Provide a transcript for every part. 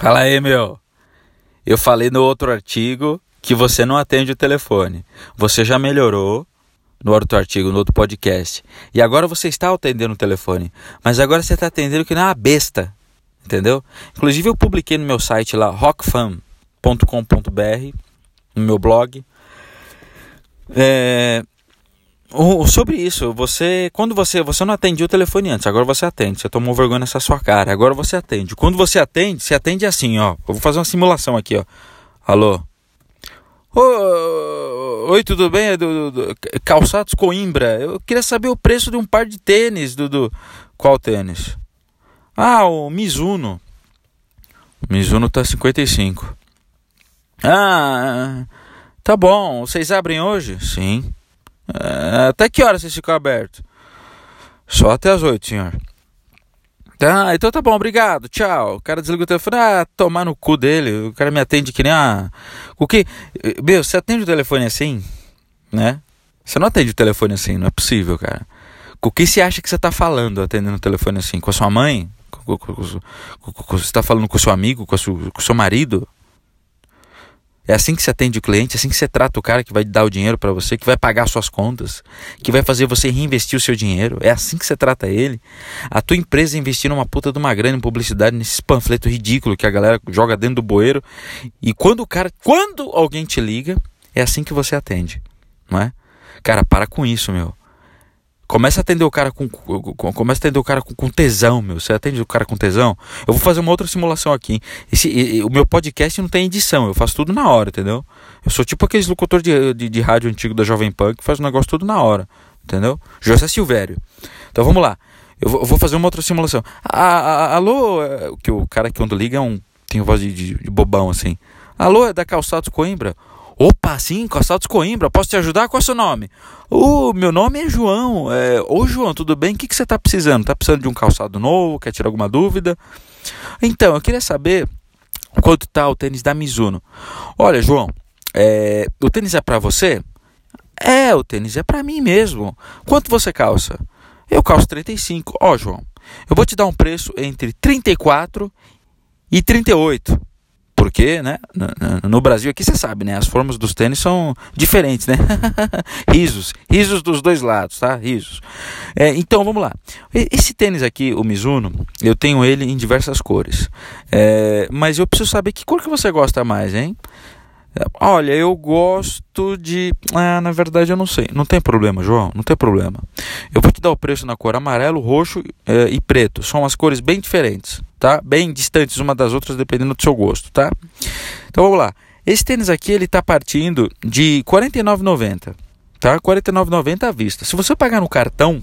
Fala aí, meu. Eu falei no outro artigo que você não atende o telefone. Você já melhorou no outro artigo, no outro podcast. E agora você está atendendo o telefone. Mas agora você está atendendo que não é uma besta. Entendeu? Inclusive eu publiquei no meu site lá, rockfan.com.br, no meu blog. É, sobre isso, você quando você você não atendia o telefone antes, agora você atende. Você tomou vergonha nessa sua cara, agora você atende. Quando você atende, você atende assim, ó. Eu vou fazer uma simulação aqui, ó. Alô. Oi, tudo bem? É do, do, do, calçados Coimbra. Eu queria saber o preço de um par de tênis, do qual tênis? Ah, o Mizuno. O Mizuno tá 55. Ah, tá bom. Vocês abrem hoje? Sim. É, até que hora vocês ficam abertos? Só até as 8, senhor. Tá, então tá bom, obrigado, tchau. O cara desliga o telefone, ah, tomar no cu dele. O cara me atende que nem a. O que? Meu, você atende o telefone assim, né? Você não atende o telefone assim, não é possível, cara. Com que você acha que você tá falando atendendo o telefone assim? Com a sua mãe? Com, com, com, você está falando com o seu amigo, com o seu marido? É assim que você atende o cliente, é assim que você trata o cara que vai dar o dinheiro para você, que vai pagar suas contas, que vai fazer você reinvestir o seu dinheiro. É assim que você trata ele. A tua empresa investir uma puta de uma grana em publicidade nesses panfletos ridículos que a galera joga dentro do bueiro. E quando o cara, quando alguém te liga, é assim que você atende, não é? Cara, para com isso, meu. Começa a atender o cara com, com começa a atender o cara com, com, tesão, meu. Você atende o cara com tesão? Eu vou fazer uma outra simulação aqui. Esse, e, o meu podcast não tem edição, eu faço tudo na hora, entendeu? Eu sou tipo aqueles locutores de, de, de rádio antigo da Jovem Pan que faz o negócio tudo na hora, entendeu? José Silvério. Então vamos lá. Eu vou, eu vou fazer uma outra simulação. Ah, alô, é, que o cara que quando liga é um tem voz de, de, de bobão assim. Alô, é da Calçados Coimbra? Opa, sim, Calçados Coimbra, posso te ajudar? Qual é o seu nome? O meu nome é João. É... Ô João, tudo bem? O que, que você está precisando? Está precisando de um calçado novo? Quer tirar alguma dúvida? Então, eu queria saber quanto está o tênis da Mizuno. Olha, João, é... o tênis é para você? É, o tênis é para mim mesmo. Quanto você calça? Eu calço 35. Ó, João, eu vou te dar um preço entre 34 e 38 porque, né, no Brasil aqui você sabe, né, as formas dos tênis são diferentes, né? risos, risos dos dois lados, tá? Risos. É, então, vamos lá. Esse tênis aqui, o Mizuno, eu tenho ele em diversas cores. É, mas eu preciso saber que cor que você gosta mais, hein? Olha, eu gosto de. Ah, na verdade, eu não sei. Não tem problema, João. Não tem problema. Eu vou te dar o preço na cor amarelo, roxo é, e preto. São as cores bem diferentes, tá? Bem distantes uma das outras, dependendo do seu gosto, tá? Então vamos lá. Esse tênis aqui ele está partindo de R$ 49,90, tá? R$ 49,90 à vista. Se você pagar no cartão,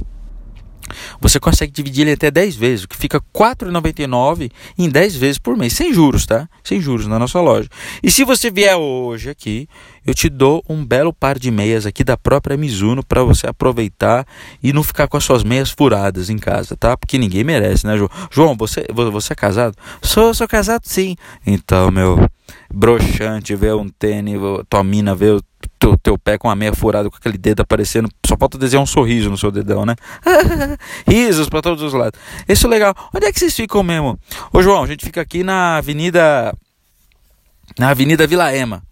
você consegue dividir ele até 10 vezes, o que fica R$ 4,99 em 10 vezes por mês, sem juros, tá? Sem juros na nossa loja. E se você vier hoje aqui, eu te dou um belo par de meias aqui da própria Mizuno para você aproveitar e não ficar com as suas meias furadas em casa, tá? Porque ninguém merece, né, João? João, você, você é casado? Sou, sou casado sim. Então, meu, broxante ver um tênis, tua mina ver o teu, teu pé com a meia furada, com aquele dedo aparecendo. Só falta desenhar um sorriso no seu dedão, né? Risos para todos os lados. Isso é legal. Onde é que vocês ficam mesmo? Ô João, a gente fica aqui na Avenida. Na Avenida Vila Ema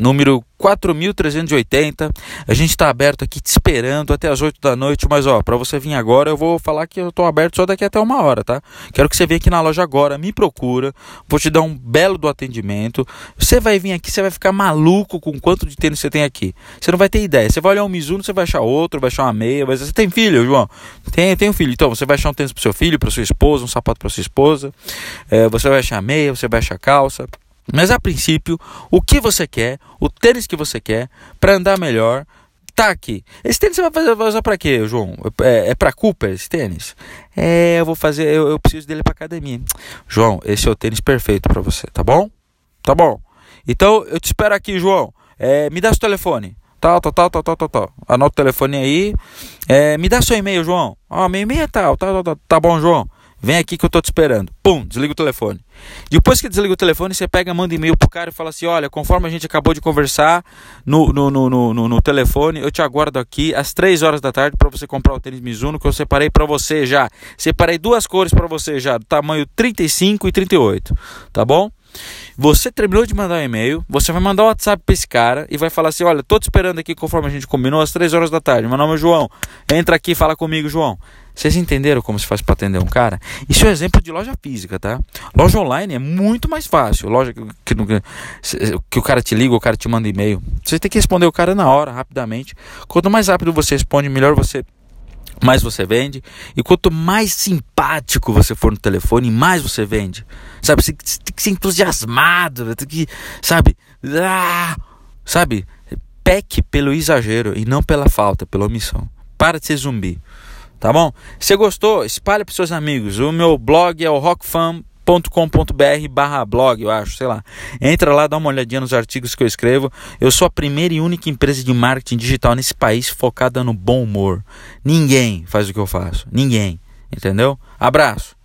número 4380. A gente está aberto aqui te esperando até as 8 da noite, mas ó, para você vir agora, eu vou falar que eu tô aberto só daqui até uma hora, tá? Quero que você venha aqui na loja agora, me procura, vou te dar um belo do atendimento. Você vai vir aqui, você vai ficar maluco com quanto de tênis você tem aqui. Você não vai ter ideia. Você vai olhar um Mizuno, você vai achar outro, vai achar uma meia, vai... você tem filho, João? Tem, tem um filho. Então, você vai achar um tênis pro seu filho, para sua esposa, um sapato para sua esposa. É, você vai achar meia, você vai achar calça. Mas a princípio, o que você quer, o tênis que você quer, para andar melhor, tá aqui. Esse tênis você vai, fazer, vai usar para quê, João? É, é para Cooper esse tênis? É, eu vou fazer, eu, eu preciso dele para academia. João, esse é o tênis perfeito para você, tá bom? Tá bom. Então eu te espero aqui, João. É, me dá seu telefone. Tal, tal, tal, tal, tal, tal, tal. Anota o telefone aí. É, me dá seu e-mail, João. Ó, oh, meu e-mail é tal, tal, tal, tal. Tá bom, João. Vem aqui que eu tô te esperando. Pum, desliga o telefone. Depois que desliga o telefone, você pega, manda e-mail pro cara e fala assim: olha, conforme a gente acabou de conversar no, no, no, no, no, telefone, eu te aguardo aqui às 3 horas da tarde para você comprar o tênis Mizuno que eu separei para você já. Separei duas cores para você já, do tamanho 35 e 38, tá bom? Você terminou de mandar um e-mail, você vai mandar um WhatsApp para esse cara e vai falar assim: olha, tô te esperando aqui conforme a gente combinou às 3 horas da tarde. Meu nome é João. Entra aqui e fala comigo, João. Vocês entenderam como se faz para atender um cara? Isso é um exemplo de loja física, tá? Loja online é muito mais fácil. Loja que, que, que o cara te liga, o cara te manda e-mail. Você tem que responder o cara na hora, rapidamente. Quanto mais rápido você responde, melhor você mais você vende. E quanto mais simpático você for no telefone, mais você vende. Sabe, você tem que ser entusiasmado, tem que, sabe, ah, sabe, peque pelo exagero e não pela falta, pela omissão. Para de ser zumbi. Tá bom? Se gostou, espalhe para seus amigos. O meu blog é o rockfan.com.br barra blog, eu acho, sei lá. Entra lá, dá uma olhadinha nos artigos que eu escrevo. Eu sou a primeira e única empresa de marketing digital nesse país focada no bom humor. Ninguém faz o que eu faço. Ninguém. Entendeu? Abraço.